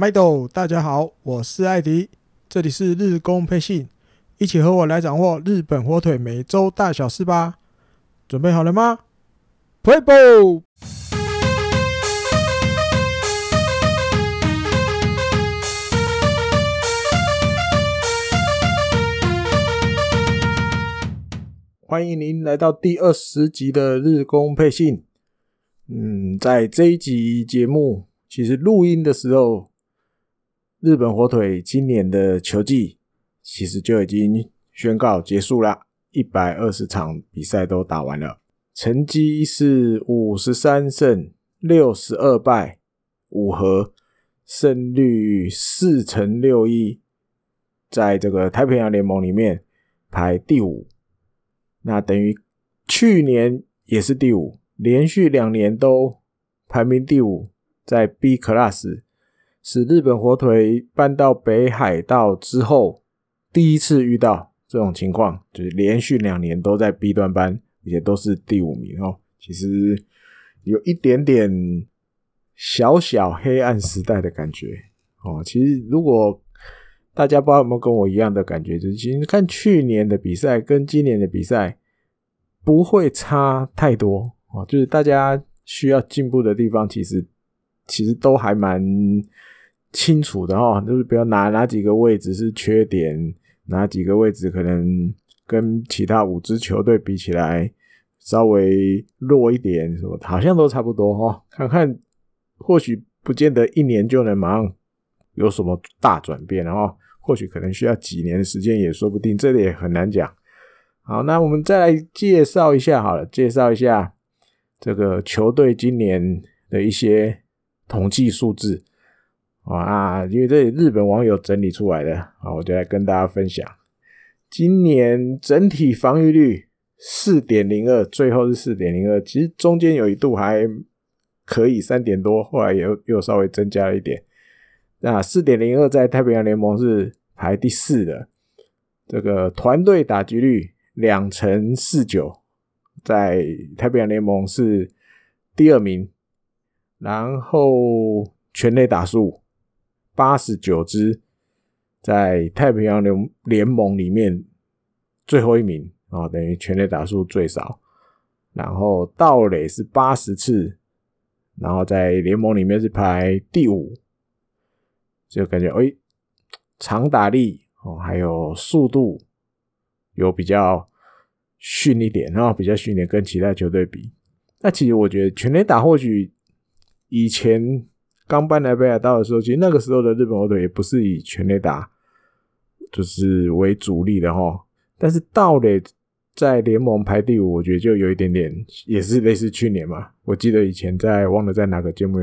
麦豆，大家好，我是艾迪，这里是日工配信，一起和我来掌握日本火腿每周大小事吧。准备好了吗？Play ball！欢迎您来到第二十集的日工配信。嗯，在这一集节目，其实录音的时候。日本火腿今年的球季其实就已经宣告结束了，一百二十场比赛都打完了，成绩是五十三胜六十二败五和，胜率四成六一，在这个太平洋联盟里面排第五，那等于去年也是第五，连续两年都排名第五，在 B Class。是日本火腿搬到北海道之后，第一次遇到这种情况，就是连续两年都在 B 段班，而且都是第五名哦。其实有一点点小小黑暗时代的感觉哦。其实如果大家不知道有没有跟我一样的感觉，就是其实看去年的比赛跟今年的比赛不会差太多哦，就是大家需要进步的地方，其实其实都还蛮。清楚的哈，就是比如哪哪几个位置是缺点，哪几个位置可能跟其他五支球队比起来稍微弱一点，什么好像都差不多哈。看看，或许不见得一年就能马上有什么大转变，然后或许可能需要几年的时间也说不定，这个也很难讲。好，那我们再来介绍一下好了，介绍一下这个球队今年的一些统计数字。啊，因为这里日本网友整理出来的，啊，我就来跟大家分享。今年整体防御率四点零二，最后是四点零二，其实中间有一度还可以三点多，后来又又稍微增加了一点。那四点零二在太平洋联盟是排第四的，这个团队打击率两成四九，在太平洋联盟是第二名，然后全垒打数。八十九支，在太平洋联联盟里面最后一名啊，等于全垒打数最少。然后盗垒是八十次，然后在联盟里面是排第五，就感觉哎，长打力哦，还有速度有比较逊一点，然后比较逊一点，跟其他球队比。那其实我觉得全垒打或许以前。刚搬来北海道的时候，其实那个时候的日本火腿也不是以全垒打就是为主力的哈。但是道垒在联盟排第五，我觉得就有一点点，也是类似去年嘛。我记得以前在忘了在哪个节目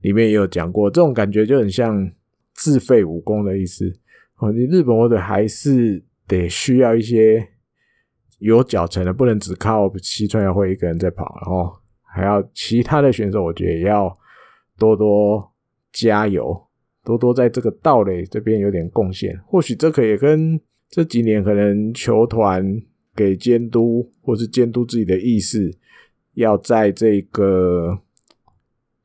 里面也有讲过，这种感觉就很像自废武功的意思。哦，你日本火腿还是得需要一些有脚程的，不能只靠西川遥辉一个人在跑，然后还要其他的选手，我觉得也要。多多加油，多多在这个盗垒这边有点贡献。或许这可以跟这几年可能球团给监督，或是监督自己的意识，要在这个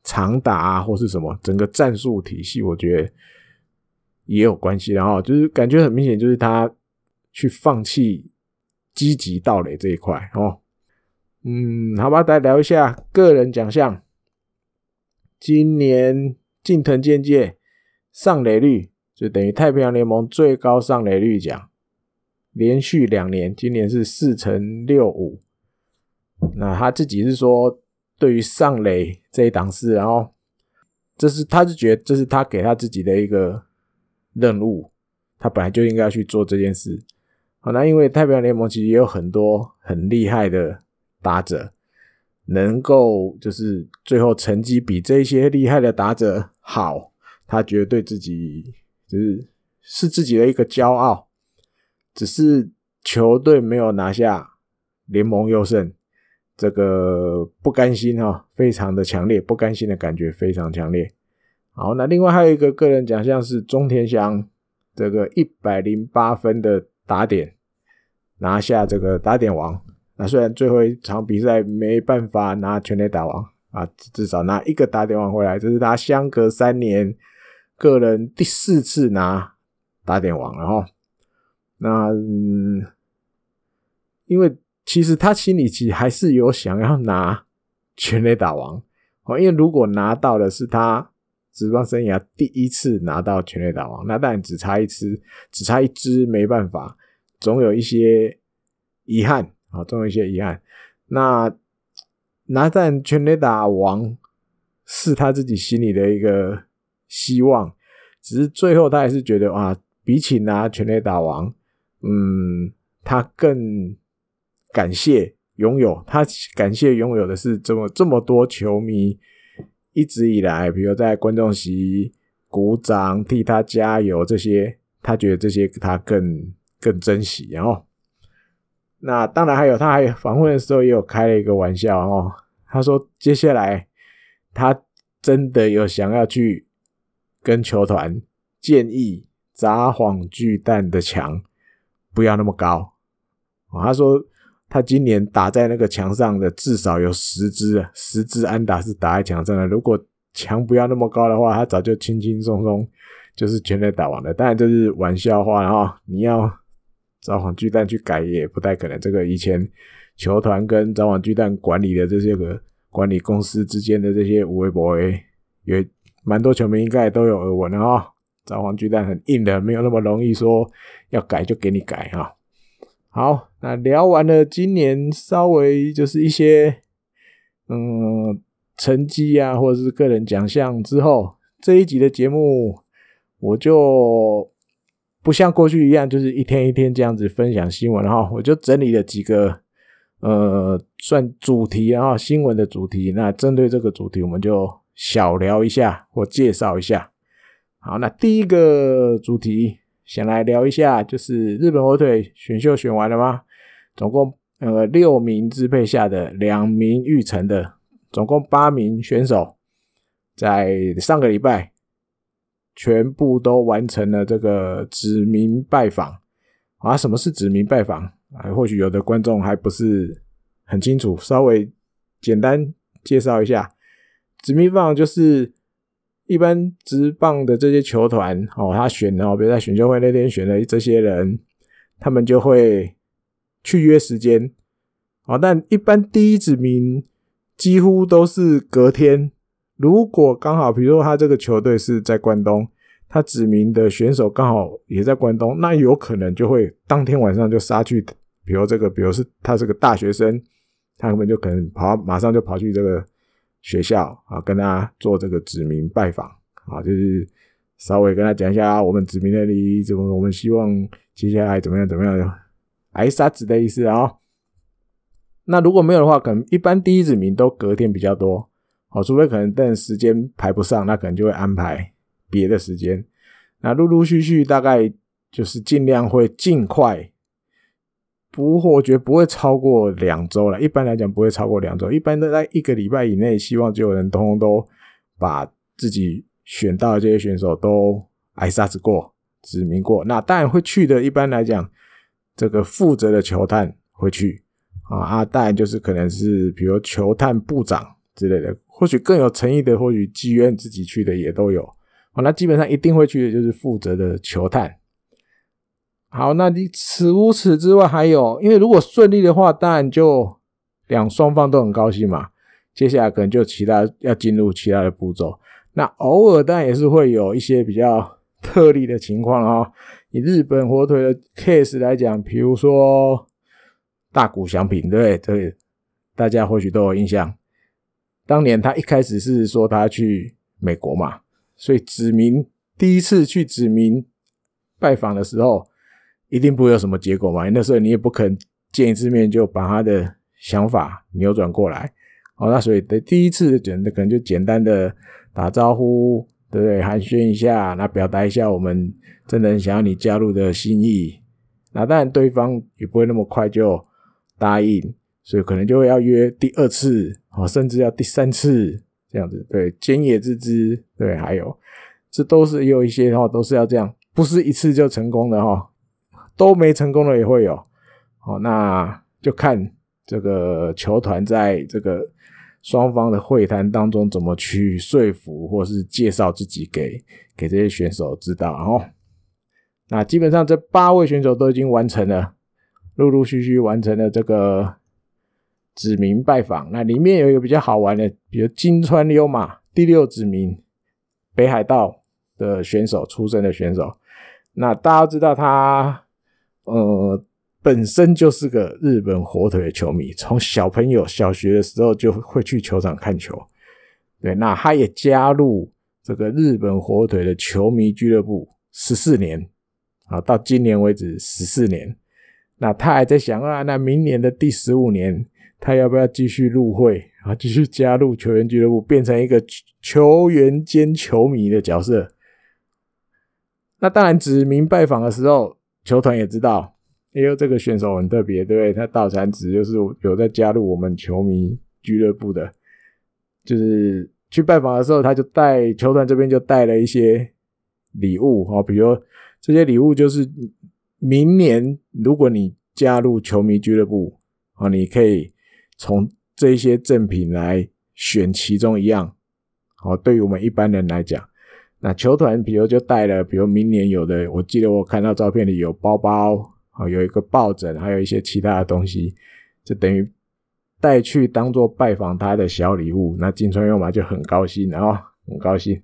长打啊，或是什么整个战术体系，我觉得也有关系。然后就是感觉很明显，就是他去放弃积极盗垒这一块哦。嗯，好吧，再聊一下个人奖项。今年近藤健介上垒率就等于太平洋联盟最高上垒率奖，连续两年，今年是四成六五。那他自己是说，对于上垒这一档事，然后这是他是觉得这是他给他自己的一个任务，他本来就应该要去做这件事。好，那因为太平洋联盟其实也有很多很厉害的打者。能够就是最后成绩比这些厉害的打者好，他觉得对自己就是是自己的一个骄傲。只是球队没有拿下联盟优胜，这个不甘心哈，非常的强烈，不甘心的感觉非常强烈。好，那另外还有一个个人奖项是中田翔这个一百零八分的打点，拿下这个打点王。那虽然最后一场比赛没办法拿全垒打王啊，至少拿一个打点王回来，这是他相隔三年个人第四次拿打点王了哈。那、嗯、因为其实他心里其实还是有想要拿全垒打王哦，因为如果拿到的是他职棒生涯第一次拿到全垒打王，那当然只差一次，只差一支没办法，总有一些遗憾啊，总有一些遗憾。那拿战全垒打王是他自己心里的一个希望，只是最后他还是觉得啊，比起拿全垒打王，嗯，他更感谢拥有，他感谢拥有的是这么这么多球迷。一直以来，比如在观众席鼓掌替他加油，这些他觉得这些他更更珍惜。然后，那当然还有，他还访问的时候也有开了一个玩笑哦。他说，接下来他真的有想要去跟球团建议砸幌巨蛋的墙不要那么高。他说。他今年打在那个墙上的至少有十支，十支安打是打在墙上的。如果墙不要那么高的话，他早就轻轻松松就是全垒打完了。当然这是玩笑话，然后你要札幌巨蛋去改也不太可能。这个以前球团跟札幌巨蛋管理的这些个管理公司之间的这些有的没的，也蛮多球迷应该都有耳闻的哈。札幌巨蛋很硬的，没有那么容易说要改就给你改哈。好，那聊完了今年稍微就是一些嗯成绩啊，或者是个人奖项之后，这一集的节目我就不像过去一样，就是一天一天这样子分享新闻哈，我就整理了几个呃算主题，然后新闻的主题。那针对这个主题，我们就小聊一下或介绍一下。好，那第一个主题。先来聊一下，就是日本火腿选秀选完了吗？总共呃六名支配下的，两名预成的，总共八名选手，在上个礼拜全部都完成了这个指名拜访啊。什么是指名拜访啊？或许有的观众还不是很清楚，稍微简单介绍一下，指名拜访就是。一般职棒的这些球团哦，他选哦，比如在选秀会那天选的这些人，他们就会去约时间哦。但一般第一指名几乎都是隔天。如果刚好，比如说他这个球队是在关东，他指名的选手刚好也在关东，那有可能就会当天晚上就杀去。比如这个，比如是他是个大学生，他们就可能跑，马上就跑去这个。学校啊，跟他做这个指名拜访啊，就是稍微跟他讲一下我们指名的意义，怎么我们希望接下来怎么样怎么样，挨杀子的意思啊。那如果没有的话，可能一般第一指名都隔天比较多，好，除非可能等时间排不上，那可能就会安排别的时间。那陆陆续续大概就是尽量会尽快。不过我觉得不会超过两周了，一般来讲不会超过两周，一般都在一个礼拜以内，希望就有人通通都把自己选到的这些选手都挨杀子过，指名过。那当然会去的，一般来讲，这个负责的球探会去啊啊，当然就是可能是比如球探部长之类的，或许更有诚意的，或许妓院自己去的也都有。那基本上一定会去的就是负责的球探。好，那你此除此之外还有，因为如果顺利的话，当然就两双方都很高兴嘛。接下来可能就其他要进入其他的步骤。那偶尔当然也是会有一些比较特例的情况哦。以日本火腿的 case 来讲，比如说大谷翔平，对不对？这大家或许都有印象。当年他一开始是说他去美国嘛，所以指名第一次去指名拜访的时候。一定不会有什么结果嘛？那时候你也不肯见一次面就把他的想法扭转过来。哦，那所以的第一次可能就简单的打招呼，对不对？寒暄一下，那表达一下我们真的想要你加入的心意。那当然对方也不会那么快就答应，所以可能就会要约第二次，哦，甚至要第三次这样子。对，菅野智之，对，还有这都是有一些哈，都是要这样，不是一次就成功的哈。都没成功的也会有，好，那就看这个球团在这个双方的会谈当中怎么去说服或是介绍自己给给这些选手知道。然后，那基本上这八位选手都已经完成了，陆陆续续完成了这个指名拜访。那里面有一个比较好玩的，比如金川优马第六指名北海道的选手出身的选手。那大家知道他，呃。本身就是个日本火腿的球迷，从小朋友小学的时候就会去球场看球。对，那他也加入这个日本火腿的球迷俱乐部十四年，啊，到今年为止十四年。那他还在想啊，那明年的第十五年，他要不要继续入会啊，继续加入球员俱乐部，变成一个球员兼球迷的角色？那当然，指名拜访的时候，球团也知道。因为这个选手很特别，对不对？他到产子就是有在加入我们球迷俱乐部的，就是去拜访的时候，他就带球团这边就带了一些礼物啊，比如这些礼物就是明年如果你加入球迷俱乐部啊，你可以从这些赠品来选其中一样。好，对于我们一般人来讲，那球团比如就带了，比如明年有的，我记得我看到照片里有包包。啊，有一个抱枕，还有一些其他的东西，就等于带去当做拜访他的小礼物。那金川优马就很高兴，然后很高兴。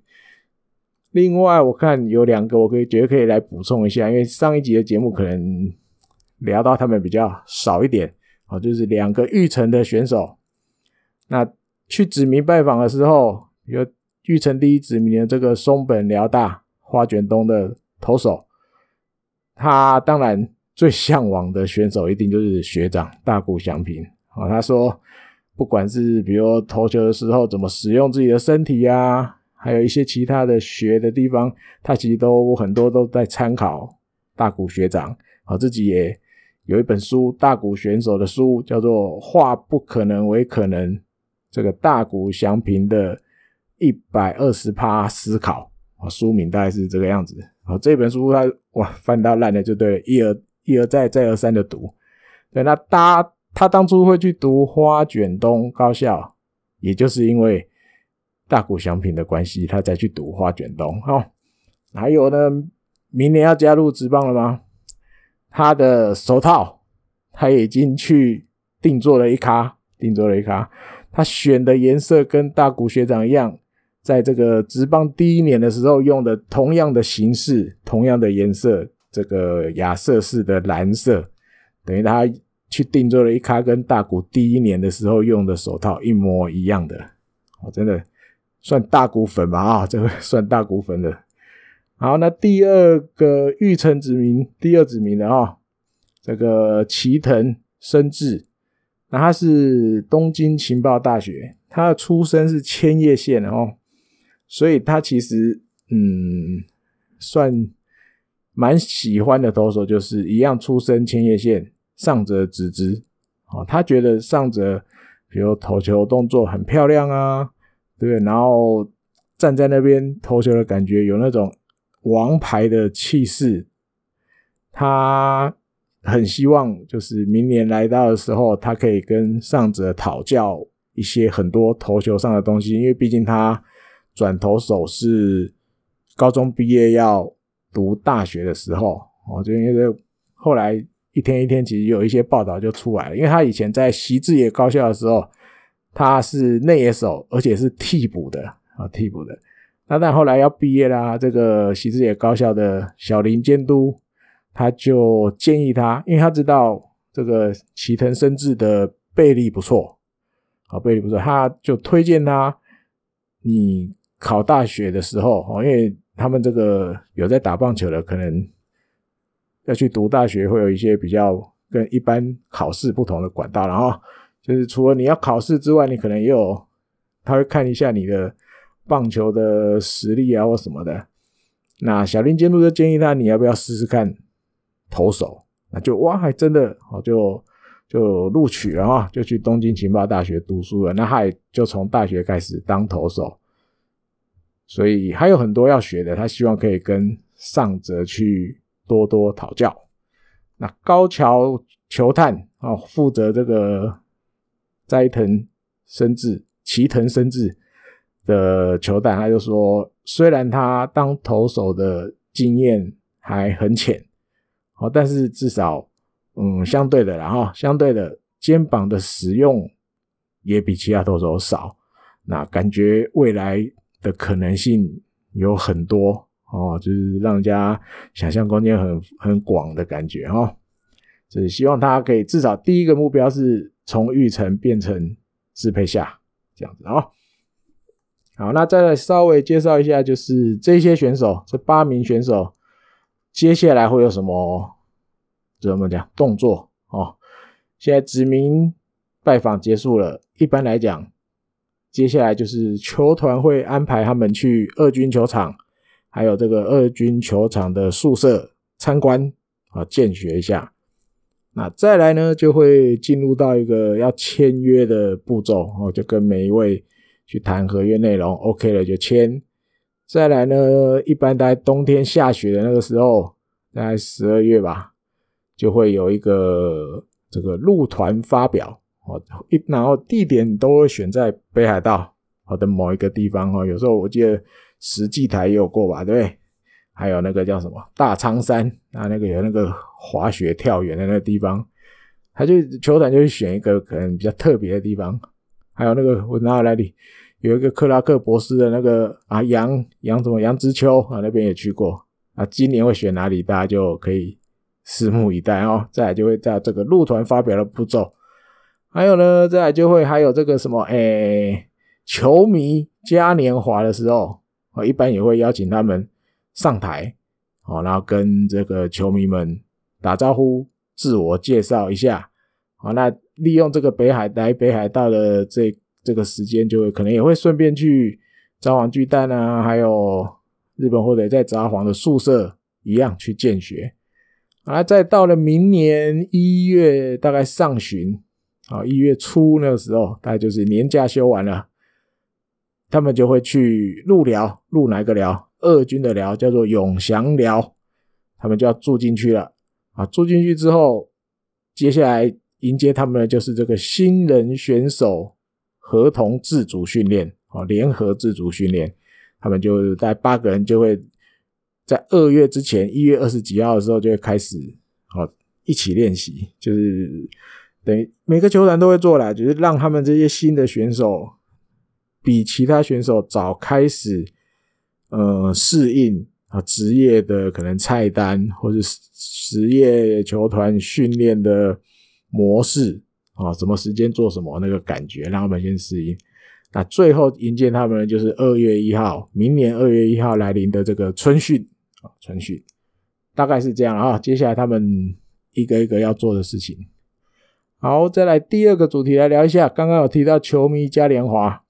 另外，我看有两个，我可以觉得可以来补充一下，因为上一集的节目可能聊到他们比较少一点。啊，就是两个育成的选手，那去指名拜访的时候，有育成第一指名的这个松本辽大花卷东的投手，他当然。最向往的选手一定就是学长大谷翔平啊！他说，不管是比如投球的时候怎么使用自己的身体啊，还有一些其他的学的地方，他其实都很多都在参考大谷学长啊。自己也有一本书，大谷选手的书，叫做《化不可能为可能》，这个大谷翔平的一百二十趴思考啊，书名大概是这个样子啊。这本书他哇翻到烂了就对了，一而。一而再，再而三的读，对，那他他当初会去读花卷东高校，也就是因为大谷翔平的关系，他才去读花卷东。哦，还有呢，明年要加入职棒了吗？他的手套他已经去定做了一咖，定做了一咖，他选的颜色跟大谷学长一样，在这个职棒第一年的时候用的同样的形式，同样的颜色。这个亚瑟士的蓝色，等于他去定做了一咖跟大谷第一年的时候用的手套一模一样的，我真的算大谷粉吧啊，这个算大谷粉的。好，那第二个玉成子民，第二子民的啊，这个齐藤伸治，那他是东京情报大学，他的出身是千叶县的哦，所以他其实嗯算。蛮喜欢的投手就是一样出身千叶县上泽直之，哦，他觉得上泽比如投球动作很漂亮啊，对？然后站在那边投球的感觉有那种王牌的气势，他很希望就是明年来到的时候，他可以跟上泽讨教一些很多投球上的东西，因为毕竟他转投手是高中毕业要。读大学的时候，我就因为后来一天一天，其实有一些报道就出来了。因为他以前在习志野高校的时候，他是内野手，而且是替补的啊，替补的。那但后来要毕业啦，这个习志野高校的小林监督他就建议他，因为他知道这个齐藤伸治的背力不错，啊，臂力不错，他就推荐他，你考大学的时候，哦因为。他们这个有在打棒球的，可能要去读大学，会有一些比较跟一般考试不同的管道。然后就是除了你要考试之外，你可能也有他会看一下你的棒球的实力啊或什么的。那小林监督就建议他，你要不要试试看投手？那就哇，还真的哦，就就录取了啊，就去东京情报大学读书了。那他也就从大学开始当投手。所以还有很多要学的，他希望可以跟上泽去多多讨教。那高桥球探啊，负责这个斋藤伸治齐藤伸志的球探，他就说，虽然他当投手的经验还很浅，哦，但是至少，嗯，相对的，然后相对的肩膀的使用也比其他投手少，那感觉未来的可能性有很多哦，就是让人家想象空间很很广的感觉哈。就是希望他可以至少第一个目标是从育成变成支配下这样子啊。好，那再来稍微介绍一下，就是这些选手，这八名选手接下来会有什么怎么讲动作哦？现在指名拜访结束了，一般来讲，接下来就是球团会安排他们去二军球场，还有这个二军球场的宿舍参观啊，见学一下。那再来呢，就会进入到一个要签约的步骤哦，就跟每一位去谈合约内容，OK 了就签。再来呢，一般在冬天下雪的那个时候，大概十二月吧，就会有一个这个入团发表哦，一然后地点都会选在北海道好的某一个地方哦，有时候我记得石祭台也有过吧，对不对？还有那个叫什么大仓山啊，那个有那个滑雪跳远的那个地方，他就球团就会选一个可能比较特别的地方。还有那个我哪来的，有一个克拉克博士的那个啊杨杨什么杨之秋啊，那边也去过啊。今年会选哪里，大家就可以拭目以待哦。再来就会在这个入团发表的步骤，还有呢，再来就会还有这个什么诶、球迷嘉年华的时候啊，一般也会邀请他们。上台，好，然后跟这个球迷们打招呼，自我介绍一下，好，那利用这个北海来北海道的这这个时间，就会可能也会顺便去札幌巨蛋啊，还有日本或者在札幌的宿舍一样去见学，啊，再到了明年一月大概上旬，啊，一月初那个时候，大概就是年假休完了，他们就会去入寮，入哪个寮？二军的寮叫做永祥寮，他们就要住进去了啊！住进去之后，接下来迎接他们的就是这个新人选手合同自主训练啊，联合自主训练。他们就在八个人，就会在二月之前，一月二十几号的时候就会开始啊一起练习，就是等于每个球团都会做啦，就是让他们这些新的选手比其他选手早开始。呃，适应啊，职业的可能菜单，或者职业球团训练的模式啊，什么时间做什么那个感觉，让他们先适应。那最后迎接他们就是二月一号，明年二月一号来临的这个春训啊，春训大概是这样啊。接下来他们一个一个要做的事情。好，再来第二个主题来聊一下，刚刚有提到球迷嘉年华。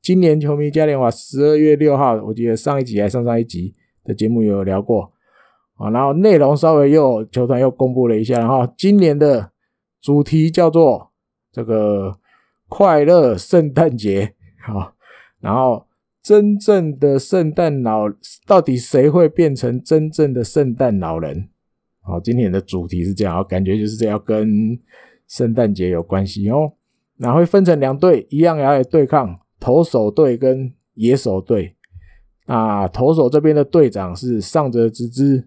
今年球迷嘉年华十二月六号，我记得上一集还上上一集的节目有聊过啊，然后内容稍微又球团又公布了一下，然后今年的主题叫做这个快乐圣诞节啊，然后真正的圣诞老到底谁会变成真正的圣诞老人？好，今天的主题是这样，感觉就是这样跟圣诞节有关系哦，然后会分成两队，一样要来对抗。投手队跟野手队，那投手这边的队长是上泽直之，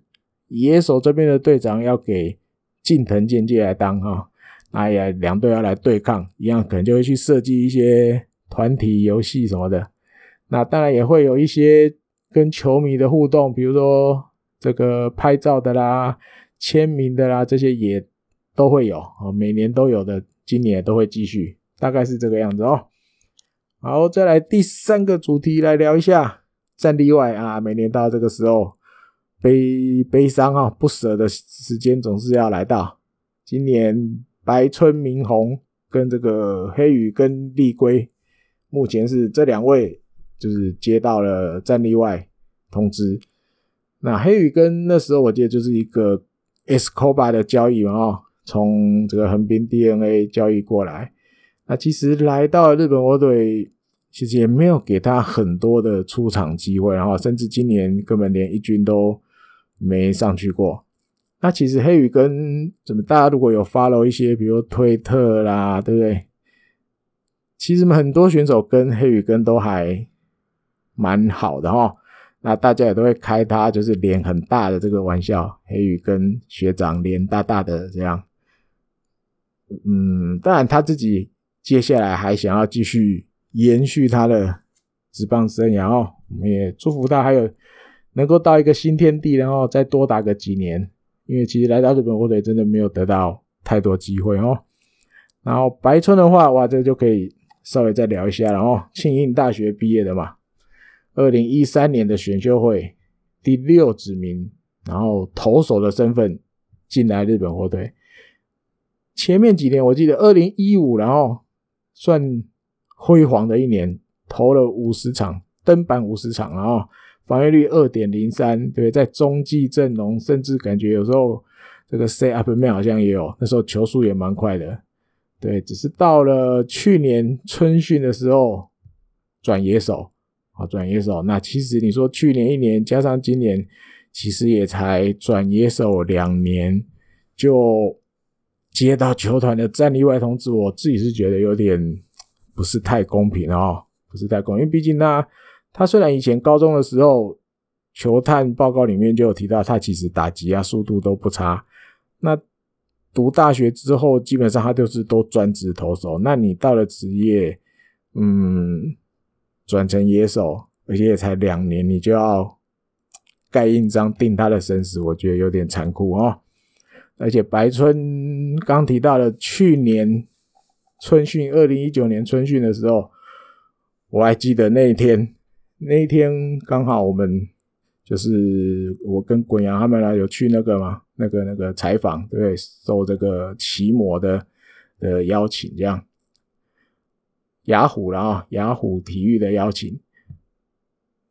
野手这边的队长要给近藤健介来当哈，那也两队要来对抗，一样可能就会去设计一些团体游戏什么的，那当然也会有一些跟球迷的互动，比如说这个拍照的啦、签名的啦，这些也都会有，每年都有的，今年也都会继续，大概是这个样子哦。好，再来第三个主题来聊一下战例外啊。每年到这个时候，悲悲伤啊，不舍的时间总是要来到。今年白村明宏跟这个黑羽跟立龟，目前是这两位就是接到了战力外通知。那黑羽跟那时候我记得就是一个 SCOBA 的交易嘛，哦，从这个横滨 D N A 交易过来。那其实来到日本火腿，其实也没有给他很多的出场机会，然后甚至今年根本连一军都没上去过。那其实黑羽跟怎么大家如果有 follow 一些，比如推特啦，对不对？其实很多选手跟黑羽跟都还蛮好的哈。那大家也都会开他就是脸很大的这个玩笑，黑羽跟学长脸大大的这样。嗯，当然他自己接下来还想要继续延续他的职棒生涯哦，我们也祝福他还有能够到一个新天地，然后再多打个几年。因为其实来到日本火腿真的没有得到太多机会哦。然后白村的话，哇，这就可以稍微再聊一下了哦。庆应大学毕业的嘛。二零一三年的选秀会第六指名，然后投手的身份进来日本火腿。前面几年我记得二零一五，然后算辉煌的一年，投了五十场，登板五十场，然后防御率二点零三，对，在中继阵容，甚至感觉有时候这个 set up man 好像也有，那时候球速也蛮快的，对，只是到了去年春训的时候转野手。啊转野手，那其实你说去年一年加上今年，其实也才转野手两年，就接到球团的战力外通知，我自己是觉得有点不是太公平哦，不是太公平，因为毕竟他他虽然以前高中的时候球探报告里面就有提到，他其实打击啊速度都不差，那读大学之后基本上他就是都专职投手，那你到了职业，嗯。转成野手，而且也才两年，你就要盖印章定他的生死，我觉得有点残酷哦。而且白春刚提到了去年春训，二零一九年春训的时候，我还记得那一天，那一天刚好我们就是我跟滚阳他们呢有去那个嘛，那个那个采访，对，受这个奇摩的的邀请，这样。雅虎了啊！雅虎体育的邀请，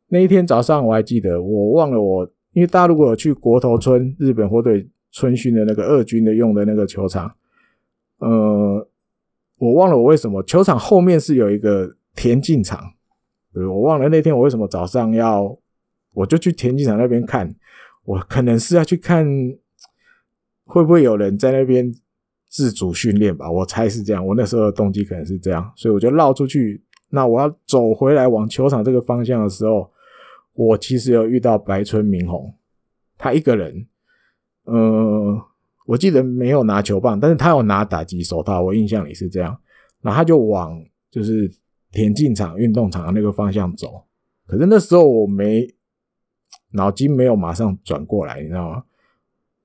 那一天早上我还记得，我忘了我，因为大家如果有去国头村日本火腿春训的那个二军的用的那个球场，呃，我忘了我为什么球场后面是有一个田径场，对，我忘了那天我为什么早上要，我就去田径场那边看，我可能是要去看会不会有人在那边。自主训练吧，我猜是这样。我那时候的动机可能是这样，所以我就绕出去。那我要走回来往球场这个方向的时候，我其实有遇到白村明宏，他一个人，呃，我记得没有拿球棒，但是他有拿打击手套，我印象里是这样。然后他就往就是田径场、运动场那个方向走。可是那时候我没脑筋没有马上转过来，你知道吗？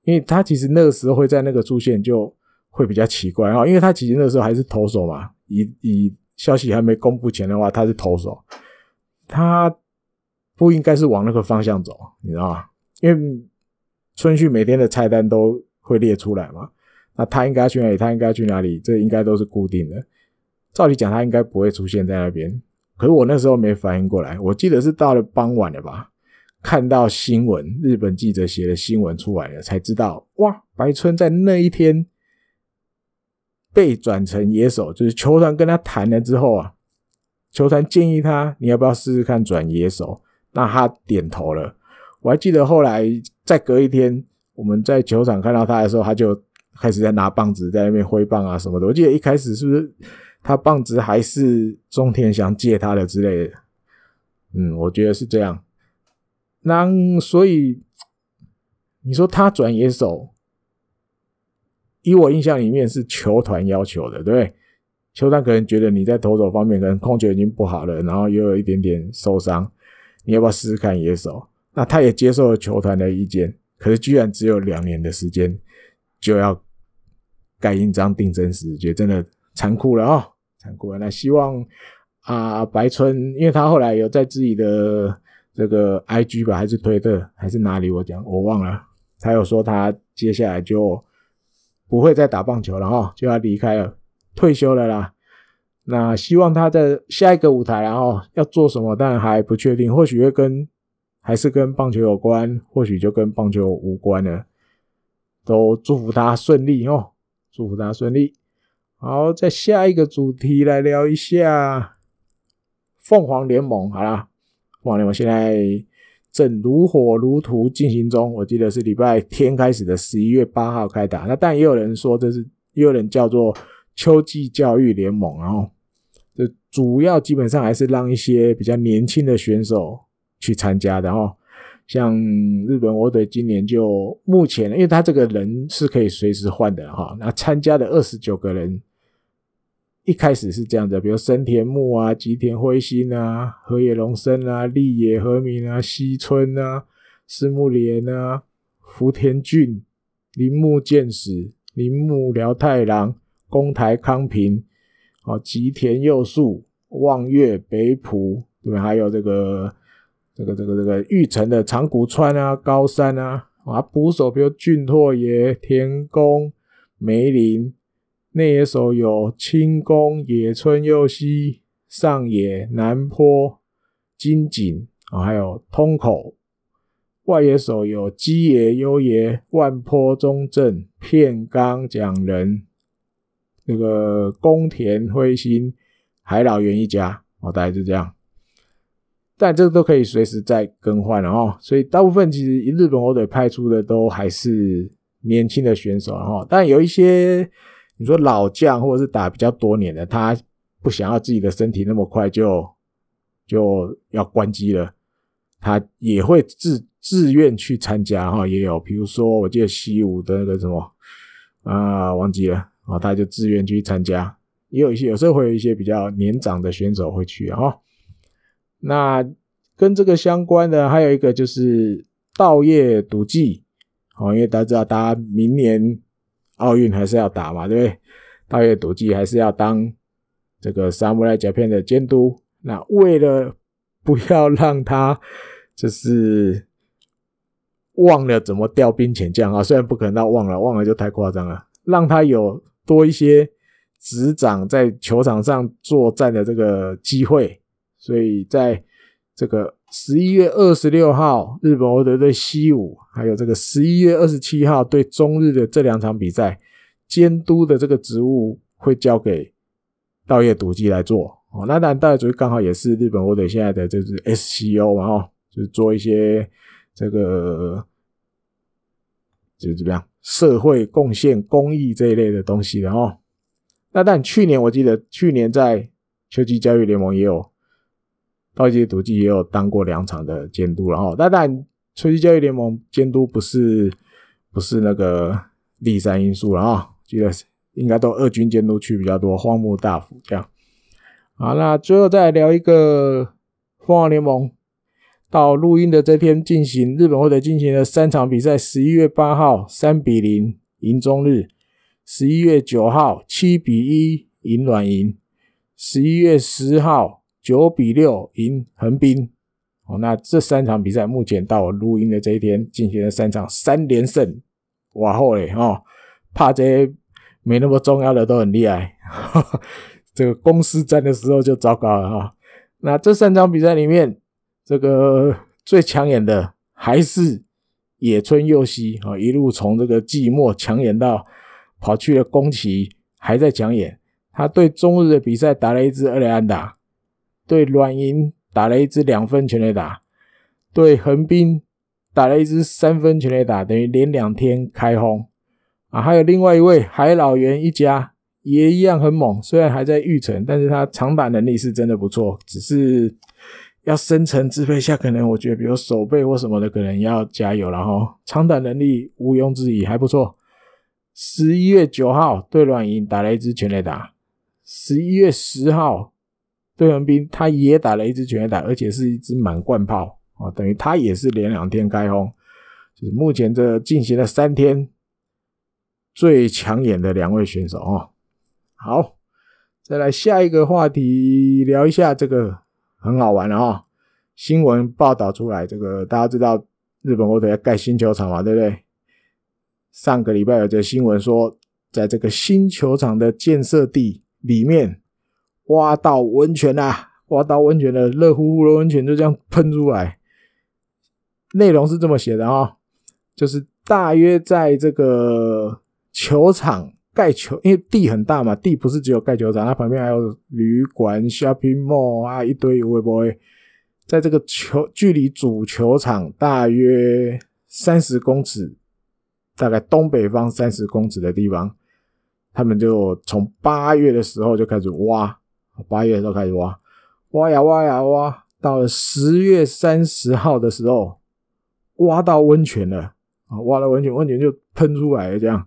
因为他其实那个时候会在那个出现就。会比较奇怪啊，因为他其实那时候还是投手嘛，以以消息还没公布前的话，他是投手，他不应该是往那个方向走，你知道吗？因为春旭每天的菜单都会列出来嘛，那他应该去哪里？他应该去哪里？这应该都是固定的。照理讲，他应该不会出现在那边。可是我那时候没反应过来，我记得是到了傍晚了吧，看到新闻，日本记者写的新闻出来了，才知道哇，白村在那一天。被转成野手，就是球团跟他谈了之后啊，球团建议他，你要不要试试看转野手？那他点头了。我还记得后来再隔一天，我们在球场看到他的时候，他就开始在拿棒子在那边挥棒啊什么的。我记得一开始是不是他棒子还是中田翔借他的之类的？嗯，我觉得是这样。那所以你说他转野手？以我印象里面是球团要求的，对？球团可能觉得你在投手方面可能控球已经不好了，然后又有一点点受伤，你要不要试试看野手？那他也接受了球团的意见，可是居然只有两年的时间就要盖印章定真实，觉得真的残酷了啊、哦，残酷了。那希望啊，白村，因为他后来有在自己的这个 IG 吧，还是推特，还是哪里？我讲我忘了，他有说他接下来就。不会再打棒球了哈，就要离开了，退休了啦。那希望他在下一个舞台，然后要做什么，当然还不确定，或许会跟还是跟棒球有关，或许就跟棒球无关了。都祝福他顺利哦，祝福他顺利。好，在下一个主题来聊一下凤凰联盟，好啦，凤凰联盟现在。正如火如荼进行中，我记得是礼拜天开始的，十一月八号开打。那但也有人说这是，也有人叫做秋季教育联盟，然后这主要基本上还是让一些比较年轻的选手去参加的哈。像日本火腿今年就目前，因为他这个人是可以随时换的哈。那参加的二十九个人，一开始是这样的，比如生田木啊、吉田辉星啊、河野龙生啊、立野和明啊、西村啊、矢木莲啊、福田俊、铃木健史、铃木辽太郎、宫台康平、哦吉田佑树、望月北浦，对吧？还有这个。这个这个这个玉城的长谷川啊，高山啊，啊捕手比如俊拓也、田宫、梅林，内野手有清宫、野村佑希、上野、南坡、金井啊，还有通口。外野手有基野优也、万坡中正、片冈奖人，那个宫田辉星、海老原一家，哦，大概就这样。但这个都可以随时再更换了哦，所以大部分其实日本火腿派出的都还是年轻的选手哈。但有一些你说老将或者是打比较多年的，他不想要自己的身体那么快就就要关机了，他也会自自愿去参加哈。也有，比如说我记得西武的那个什么啊，忘记了啊，他就自愿去参加。也有一些有时候会有一些比较年长的选手会去哈。那跟这个相关的还有一个就是稻叶笃纪，哦，因为大家知道，大家明年奥运还是要打嘛，对不对？稻叶笃纪还是要当这个萨姆莱甲片的监督。那为了不要让他就是忘了怎么调兵遣将啊，虽然不可能到忘了，忘了就太夸张了，让他有多一些执掌在球场上作战的这个机会。所以在这个十一月二十六号，日本欧德对西武，还有这个十一月二十七号对中日的这两场比赛，监督的这个职务会交给稻叶笃纪来做。哦，那当然稻叶笃纪刚好也是日本欧德现在的就是 SCO 嘛，哦，就是做一些这个就是怎么样社会贡献、公益这一类的东西的哦。那但去年我记得去年在秋季交易联盟也有。稻叶笃纪也有当过两场的监督了哈，但但春季交易联盟监督不是不是那个立山因素了啊，记得应该都二军监督去比较多，荒木大辅这样。好，那最后再聊一个凤凰联盟，到录音的这天进行日本火腿进行了三场比赛，十一月八号三比零赢中日，十一月九号七比一赢软银，十一月十号。九比六赢横滨，哦，那这三场比赛目前到我录音的这一天进行了三场三连胜，哇吼嘞哦，怕这些没那么重要的都很厉害，呵 呵这个公司战的时候就糟糕了哈、那这三场比赛里面，这个最抢眼的还是野村佑希啊，一路从这个季末抢眼到跑去了宫崎，还在抢眼。他对中日的比赛打了一支二垒安打。对软银打了一支两分全垒打，对横滨打了一支三分全垒打，等于连两天开轰啊！还有另外一位海老原一家也一样很猛，虽然还在育成，但是他长打能力是真的不错，只是要深层支配下，可能我觉得比如守备或什么的，可能要加油了哈。长打能力毋庸置疑还不错。十一月九号对软银打了一支全垒打，十一月十号。对横滨，他也打了一支全垒打，而且是一支满贯炮啊，等于他也是连两天开轰，就是目前这进行了三天最抢眼的两位选手啊。好，再来下一个话题，聊一下这个很好玩的啊，新闻报道出来，这个大家知道日本火腿要盖新球场嘛，对不对？上个礼拜有这新闻说，在这个新球场的建设地里面。挖到温泉啊！挖到温泉的热乎乎的温泉就这样喷出来。内容是这么写的啊，就是大约在这个球场盖球，因为地很大嘛，地不是只有盖球场，它旁边还有旅馆、shopping mall 啊，一堆有的没的。在这个球距离主球场大约三十公尺，大概东北方三十公尺的地方，他们就从八月的时候就开始挖。八月的时候开始挖，挖呀挖呀挖，到了十月三十号的时候，挖到温泉了。啊！挖到温泉，温泉就喷出来了这样，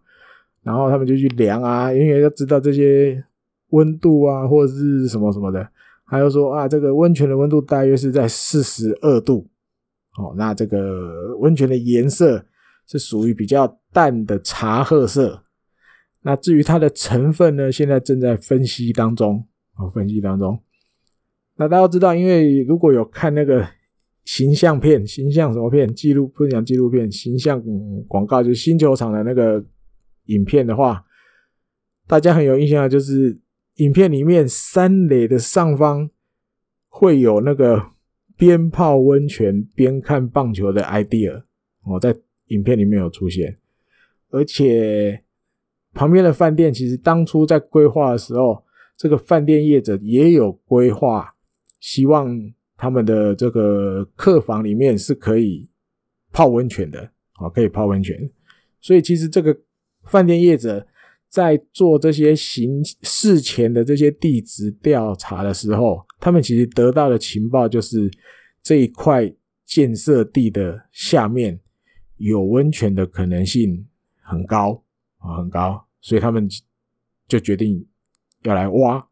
然后他们就去量啊，因为要知道这些温度啊，或者是什么什么的，还有说啊，这个温泉的温度大约是在四十二度，哦，那这个温泉的颜色是属于比较淡的茶褐色。那至于它的成分呢，现在正在分析当中，哦，分析当中。那大家知道，因为如果有看那个形象片、形象什么片、纪录不是讲纪录片、形象广告，就是星球场的那个影片的话，大家很有印象的就是影片里面山垒的上方会有那个边泡温泉边看棒球的 idea，哦，在影片里面有出现，而且。旁边的饭店其实当初在规划的时候，这个饭店业者也有规划，希望他们的这个客房里面是可以泡温泉的，啊，可以泡温泉。所以其实这个饭店业者在做这些行事前的这些地质调查的时候，他们其实得到的情报就是这一块建设地的下面有温泉的可能性很高。啊，很高，所以他们就决定要来挖，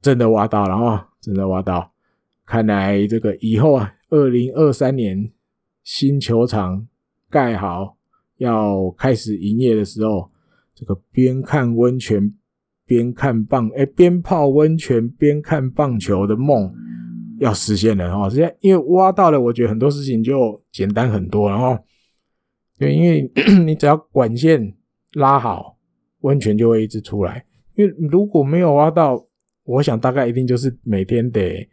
真的挖到了啊，真的挖到。看来这个以后啊，二零二三年新球场盖好要开始营业的时候，这个边看温泉边看棒，哎，边泡温泉边看棒球的梦要实现了哈。实际上，因为挖到了，我觉得很多事情就简单很多，然后对，因为 你只要管线。拉好，温泉就会一直出来。因为如果没有挖到，我想大概一定就是每天得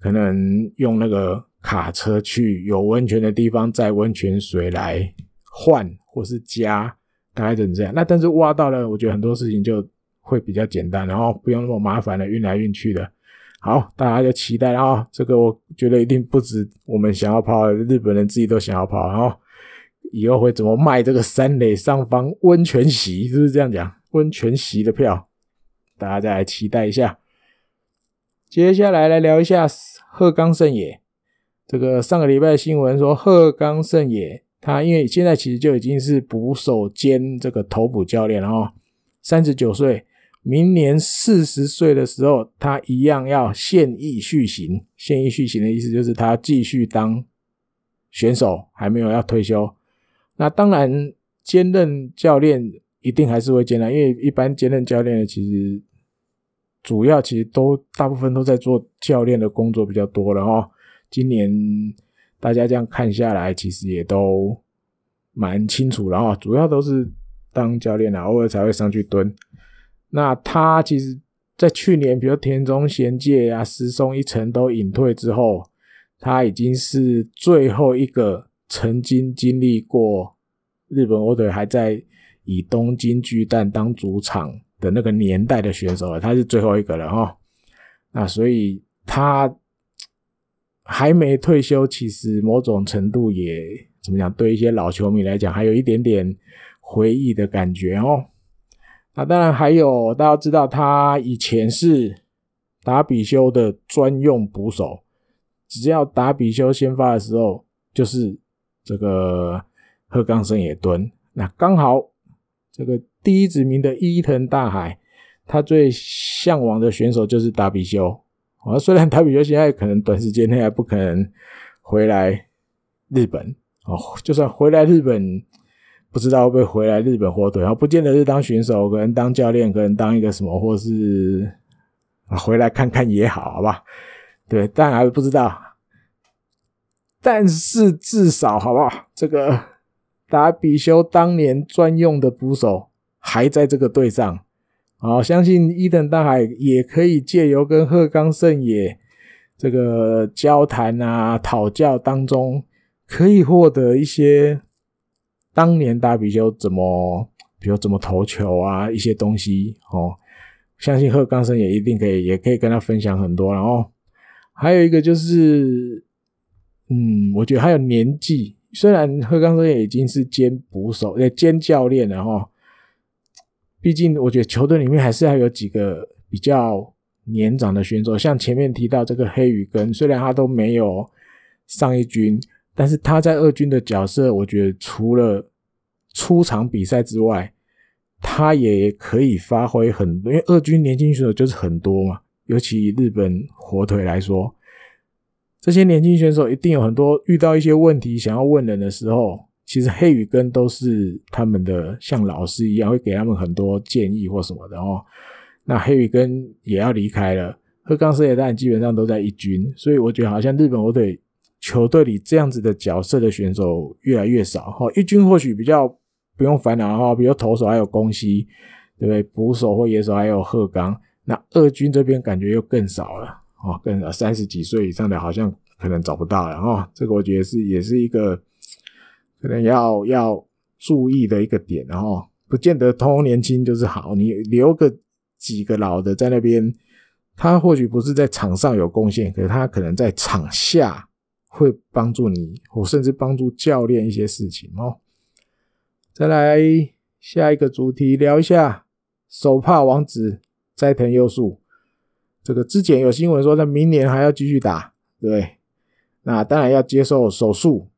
可能用那个卡车去有温泉的地方载温泉水来换或是加，大概就是这样。那但是挖到了，我觉得很多事情就会比较简单，然后不用那么麻烦的运来运去的。好，大家就期待啊，这个我觉得一定不止我们想要泡，日本人自己都想要泡，然后。以后会怎么卖这个山垒上方温泉席？是不是这样讲？温泉席的票，大家再来期待一下。接下来来聊一下鹤冈胜也。这个上个礼拜新闻说，鹤冈胜也他因为现在其实就已经是捕手兼这个投捕教练了哦，三十九岁，明年四十岁的时候，他一样要现役续行。现役续行的意思就是他继续当选手，还没有要退休。那当然，兼任教练一定还是会兼任，因为一般兼任教练的其实主要其实都大部分都在做教练的工作比较多了哦。今年大家这样看下来，其实也都蛮清楚了哦，主要都是当教练啊，偶尔才会上去蹲。那他其实，在去年，比如田中贤介啊、石松一成都隐退之后，他已经是最后一个。曾经经历过日本火腿还在以东京巨蛋当主场的那个年代的选手，他是最后一个了哈。那所以他还没退休，其实某种程度也怎么讲，对一些老球迷来讲，还有一点点回忆的感觉哦。那当然还有大家知道，他以前是达比修的专用捕手，只要达比修先发的时候，就是。这个鹤冈胜也蹲，那刚好这个第一指名的伊藤大海，他最向往的选手就是达比修。啊，虽然达比修现在可能短时间内还不可能回来日本哦，就算回来日本，不知道会不会回来日本火腿，然后不见得是当选手，可能当教练，可能当一个什么，或是回来看看也好，好吧？对，但还不知道。但是至少好不好？这个达比修当年专用的捕手还在这个队上，好，相信伊藤大海也可以借由跟鹤冈胜也这个交谈啊、讨教当中，可以获得一些当年达比修怎么，比如怎么投球啊一些东西哦。相信鹤冈胜也一定可以，也可以跟他分享很多。然后还有一个就是。嗯，我觉得还有年纪，虽然鹤冈胜也已经是兼捕手、呃兼教练了哈，毕竟我觉得球队里面还是要有几个比较年长的选手，像前面提到这个黑羽根，虽然他都没有上一军，但是他在二军的角色，我觉得除了出场比赛之外，他也可以发挥很多，因为二军年轻选手就是很多嘛，尤其日本火腿来说，这些年轻选手一定有很多遇到一些问题想要问人的时候，其实黑羽根都是他们的像老师一样，会给他们很多建议或什么的哦。那黑羽根也要离开了，鹤冈胜也当然基本上都在一军，所以我觉得好像日本火腿球队里这样子的角色的选手越来越少哈。一军或许比较不用烦恼哈，比如投手还有宫西，对不对？捕手或野手还有鹤冈，那二军这边感觉又更少了哦，跟三十几岁以上的好像可能找不到了哈。这个我觉得是也是一个可能要要注意的一个点，然后不见得通年轻就是好，你留个。几个老的在那边，他或许不是在场上有贡献，可是他可能在场下会帮助你，或甚至帮助教练一些事情哦。再来下一个主题，聊一下手帕王子斋藤优树。这个之前有新闻说他明年还要继续打，对？那当然要接受手术。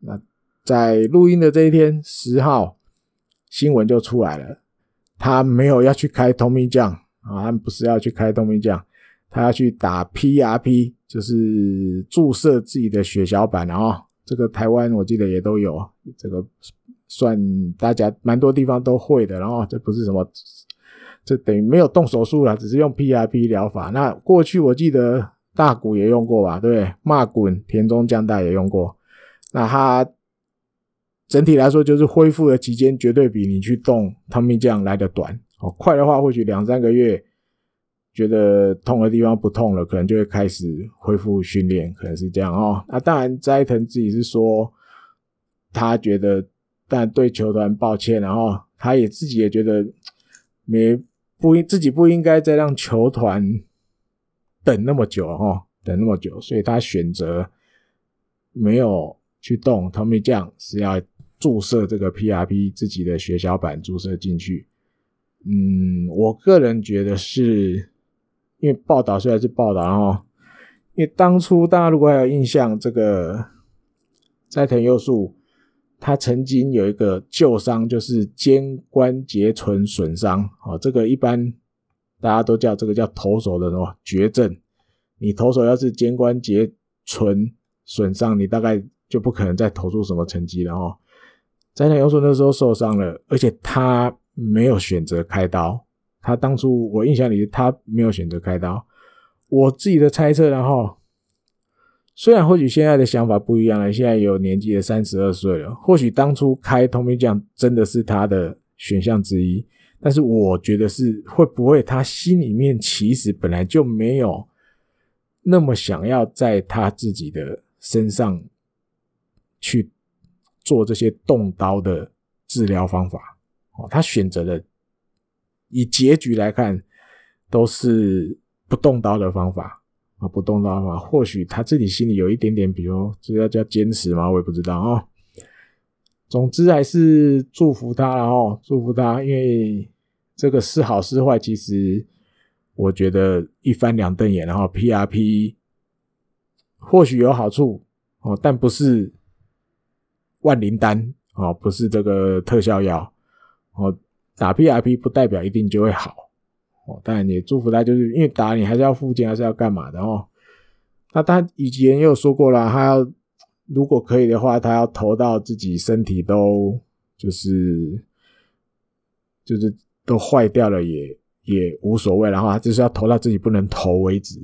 那在录音的这一天，十号新闻就出来了。他没有要去开 Tommy John 啊，他不是要去开 Tommy John，他要去打 PRP，就是注射自己的血小板，然后这个台湾我记得也都有，这个算大家蛮多地方都会的，然后这不是什么，这等于没有动手术了，只是用 PRP 疗法。那过去我记得大谷也用过吧，对不对？骂滚田中将大也用过，那他。整体来说，就是恢复的期间绝对比你去动 Tommy John 来的短。哦，快的话或许两三个月，觉得痛的地方不痛了，可能就会开始恢复训练，可能是这样哦。那当然，斋藤自己是说，他觉得，但对球团抱歉，然后他也自己也觉得没不应自己不应该再让球团等那么久哦，等那么久，所以他选择没有去动 Tommy 酱是要。注射这个 PRP 自己的血小板注射进去，嗯，我个人觉得是，因为报道虽然是报道哈，因为当初大家如果还有印象，这个斋藤优树他曾经有一个旧伤，就是肩关节唇损伤，哦，这个一般大家都叫这个叫投手的什么绝症，你投手要是肩关节唇损伤，你大概就不可能再投出什么成绩了哦。斋藤优树那时候受伤了，而且他没有选择开刀。他当初我印象里，他没有选择开刀。我自己的猜测，然后虽然或许现在的想法不一样了，现在有年纪的三十二岁了，或许当初开 Tommy John 真的是他的选项之一。但是我觉得是会不会他心里面其实本来就没有那么想要在他自己的身上去。做这些动刀的治疗方法，哦，他选择的以结局来看都是不动刀的方法啊，不动的方法，或许他自己心里有一点点，比如这要叫坚持吗？我也不知道啊。总之还是祝福他，然后祝福他，因为这个是好是坏，其实我觉得一翻两瞪眼，然后 PRP 或许有好处哦，但不是。万灵丹哦，不是这个特效药哦。打 PRP 不代表一定就会好哦。当然也祝福他，就是因为打你还是要付钱，还是要干嘛的哦。那他以前也有说过了，他要如果可以的话，他要投到自己身体都就是就是都坏掉了也也无所谓，然后他就是要投到自己不能投为止。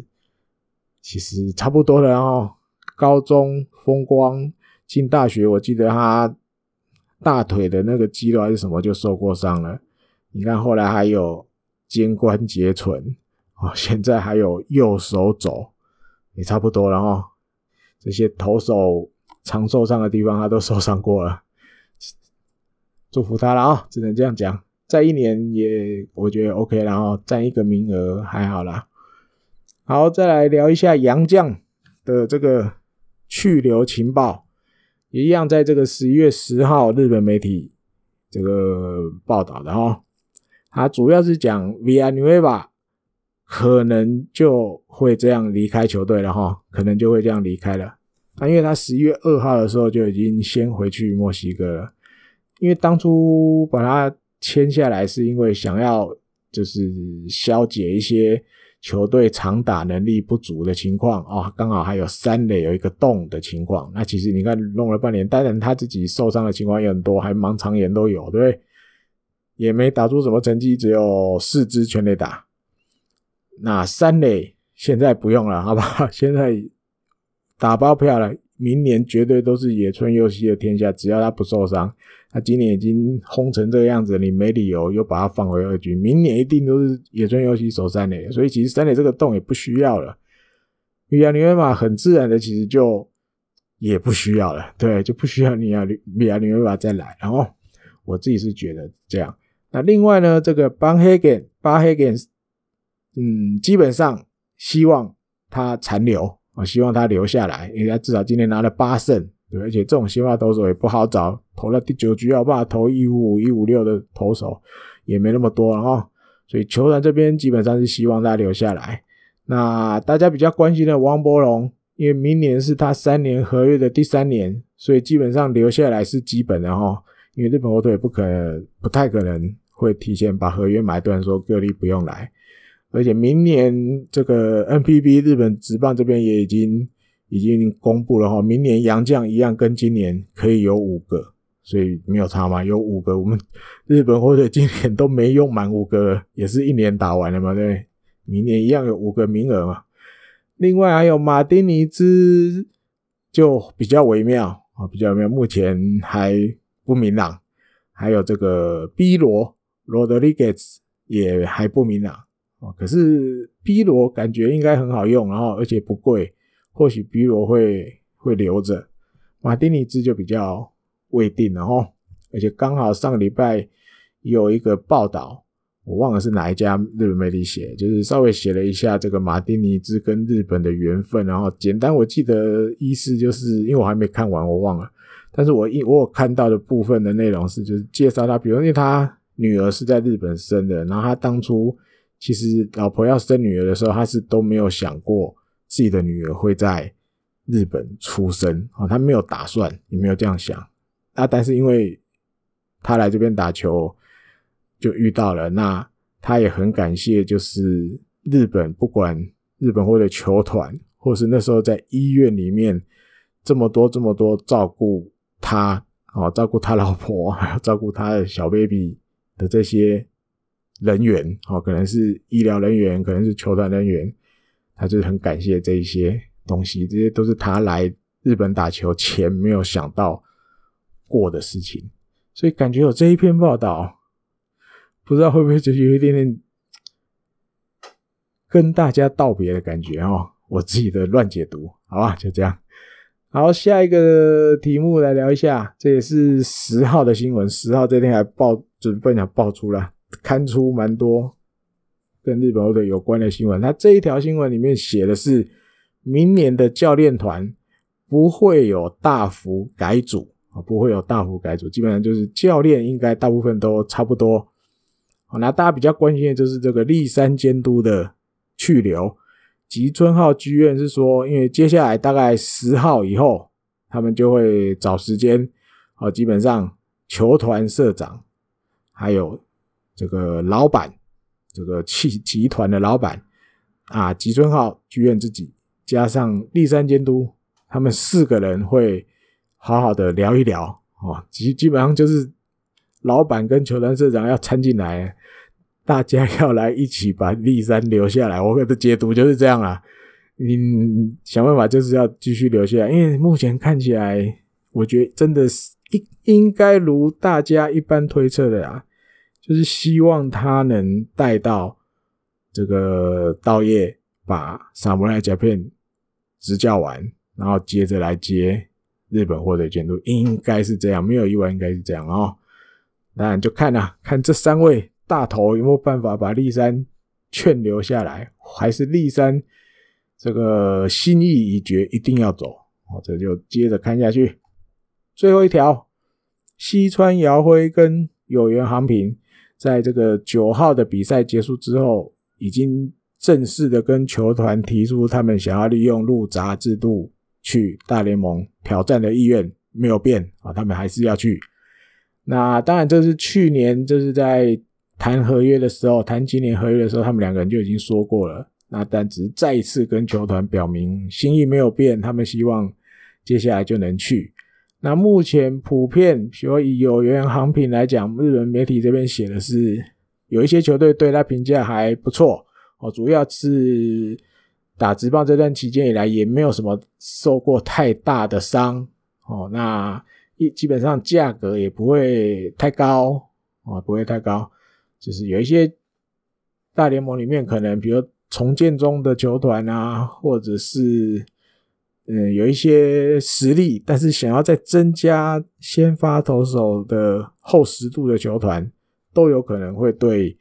其实差不多了，然后高中风光。进大学，我记得他大腿的那个肌肉还是什么就受过伤了。你看后来还有肩关节唇，哦，现在还有右手肘，也差不多了哦。这些投手常受伤的地方，他都受伤过了。祝福他了啊，只能这样讲。再一年也我觉得 OK，然后占一个名额还好啦。好，再来聊一下杨将的这个去留情报。一样，在这个十一月十号，日本媒体这个报道的哈，它主要是讲 v i n u e v a 可能就会这样离开球队了哈，可能就会这样离开了。那因为他十一月二号的时候就已经先回去墨西哥了，因为当初把他签下来是因为想要就是消解一些球队长打能力不足的情况啊，刚好还有三垒有一个洞的情况。那其实你看弄了半年，当然他自己受伤的情况也很多，还盲肠炎都有，对不对？也没打出什么成绩，只有四支全垒打。那三垒现在不用了，好不好？现在打包票了，明年绝对都是野村佑希的天下，只要他不受伤。他今年已经轰成这个样子，你没理由又把他放回二军。明年一定都是野村佑希守三垒，所以其实三垒这个洞也不需要了。米亚纽维玛很自然的，其实就也不需要了，对，就不需要你啊，米亚纽维玛再来。然后我自己是觉得这样。那另外呢，这个邦黑根巴黑根。嗯，基本上希望他残留，我希望他留下来，因为他至少今年拿了八胜，对，而且这种先发投手也不好找，投了第九局要把投一五五、一五六的投手也没那么多了哈，所以球团这边基本上是希望他留下来。那大家比较关心的王柏融，因为明年是他三年合约的第三年，所以基本上留下来是基本的哈，因为日本火腿不可能，不太可能会提前把合约买断，说各力不用来。而且明年这个 NPB 日本职棒这边也已经已经公布了哈，明年洋将一样跟今年可以有五个，所以没有差嘛，有五个。我们日本或者今年都没用满五个，也是一年打完了嘛，对，明年一样有五个名额嘛。另外还有马丁尼兹就比较微妙啊，比较微妙，目前还不明朗。还有这个 B 罗罗德里格斯也还不明朗。哦，可是 B 罗感觉应该很好用，然后而且不贵，或许 B 罗会会留着。马丁尼兹就比较未定了哦，而且刚好上个礼拜有一个报道，我忘了是哪一家日本媒体写，就是稍微写了一下这个马丁尼兹跟日本的缘分，然后简单我记得意思就是，因为我还没看完，我忘了，但是我一我有看到的部分的内容是，就是介绍他，比如因为他女儿是在日本生的，然后他当初。其实老婆要生女儿的时候，他是都没有想过自己的女儿会在日本出生啊，他没有打算，也没有这样想啊。但是因为他来这边打球，就遇到了，那他也很感谢，就是日本不管日本或者球团，或是那时候在医院里面这么多这么多照顾他啊，照顾他老婆，还要照顾他的小 baby 的这些。人员，哦，可能是医疗人员，可能是球团人员，他就是很感谢这一些东西，这些都是他来日本打球前没有想到过的事情，所以感觉有这一篇报道，不知道会不会就有一点点跟大家道别的感觉哦，我自己的乱解读，好吧，就这样。好，下一个题目来聊一下，这也是十号的新闻，十号这天还爆，准备想爆出来。刊出蛮多跟日本队有关的新闻。那这一条新闻里面写的是，明年的教练团不会有大幅改组啊，不会有大幅改组，基本上就是教练应该大部分都差不多。好，那大家比较关心的就是这个立山监督的去留。吉村浩剧院是说，因为接下来大概十号以后，他们就会找时间，哦，基本上球团社长还有。这个老板，这个集集团的老板啊，吉村浩剧院自己加上立山监督，他们四个人会好好的聊一聊哦。基基本上就是老板跟球团社长要掺进来，大家要来一起把立山留下来。我的解读就是这样啊，你想办法就是要继续留下来，因为目前看起来，我觉得真的是应应该如大家一般推测的啊。就是希望他能带到这个稻叶，把萨摩莱甲片执教完，然后接着来接日本火腿监督，应该是这样，没有意外应该是这样哦。当然就看啊，看这三位大头有没有办法把立山劝留下来，还是立山这个心意已决，一定要走。好，这就接着看下去。最后一条，西川遥辉跟有原航平。在这个九号的比赛结束之后，已经正式的跟球团提出他们想要利用入闸制度去大联盟挑战的意愿没有变啊，他们还是要去。那当然，这是去年这是在谈合约的时候，谈今年合约的时候，他们两个人就已经说过了。那但只是再一次跟球团表明心意没有变，他们希望接下来就能去。那目前普遍，比如以有原航品来讲，日本媒体这边写的是有一些球队对他评价还不错哦，主要是打职棒这段期间以来也没有什么受过太大的伤哦，那一基本上价格也不会太高哦，不会太高，就是有一些大联盟里面可能比如重建中的球团啊，或者是。嗯，有一些实力，但是想要再增加先发投手的厚实度的球团，都有可能会对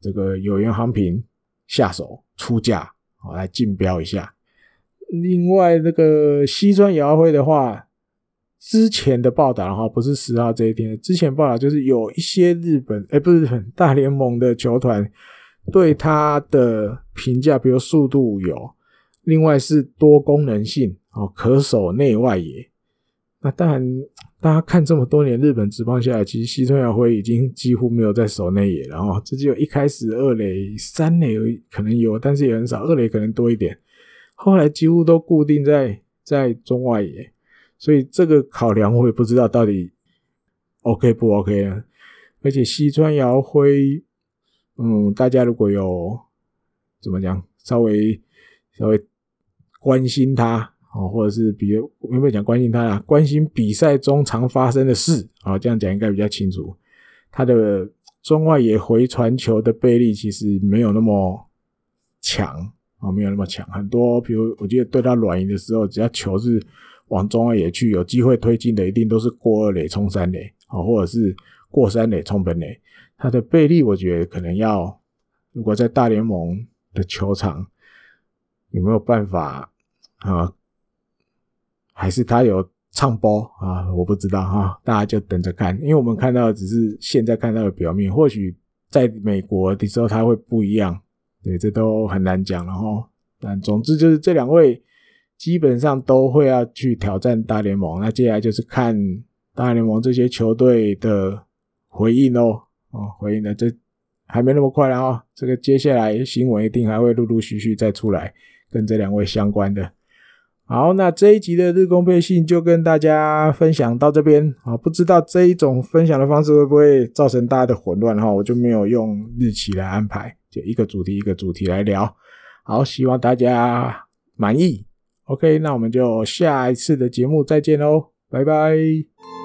这个有缘航平下手出价，好来竞标一下。另外，那个西川遥辉的话，之前的报道哈，不是十号这一天，之前报道就是有一些日本，哎、不是很 大联盟的球团对他的评价，比如速度有。另外是多功能性哦，可守内外野。那当然，大家看这么多年日本职棒下来，其实西村遥辉已经几乎没有在守内野了哦。这就一开始二垒、三垒可能有，但是也很少，二垒可能多一点。后来几乎都固定在在中外野，所以这个考量我也不知道到底 OK 不 OK 啊。而且西川遥辉，嗯，大家如果有怎么讲，稍微稍微。关心他哦，或者是比如有没有讲关心他啊？关心比赛中常发生的事啊，这样讲应该比较清楚。他的中外野回传球的背力其实没有那么强啊，没有那么强。很多比如我记得对他软银的时候，只要球是往中外野去，有机会推进的，一定都是过二垒冲三垒啊，或者是过三垒冲本垒。他的臂力我觉得可能要，如果在大联盟的球场有没有办法？啊，还是他有唱包啊？我不知道哈、啊，大家就等着看。因为我们看到只是现在看到的表面，或许在美国的时候他会不一样。对，这都很难讲了哈。但总之就是这两位基本上都会要去挑战大联盟。那接下来就是看大联盟这些球队的回应哦。哦，回应的这还没那么快了啊。这个接下来新闻一定还会陆陆续续再出来，跟这两位相关的。好，那这一集的日工配信就跟大家分享到这边啊，不知道这一种分享的方式会不会造成大家的混乱哈？我就没有用日期来安排，就一个主题一个主题来聊。好，希望大家满意。OK，那我们就下一次的节目再见喽，拜拜。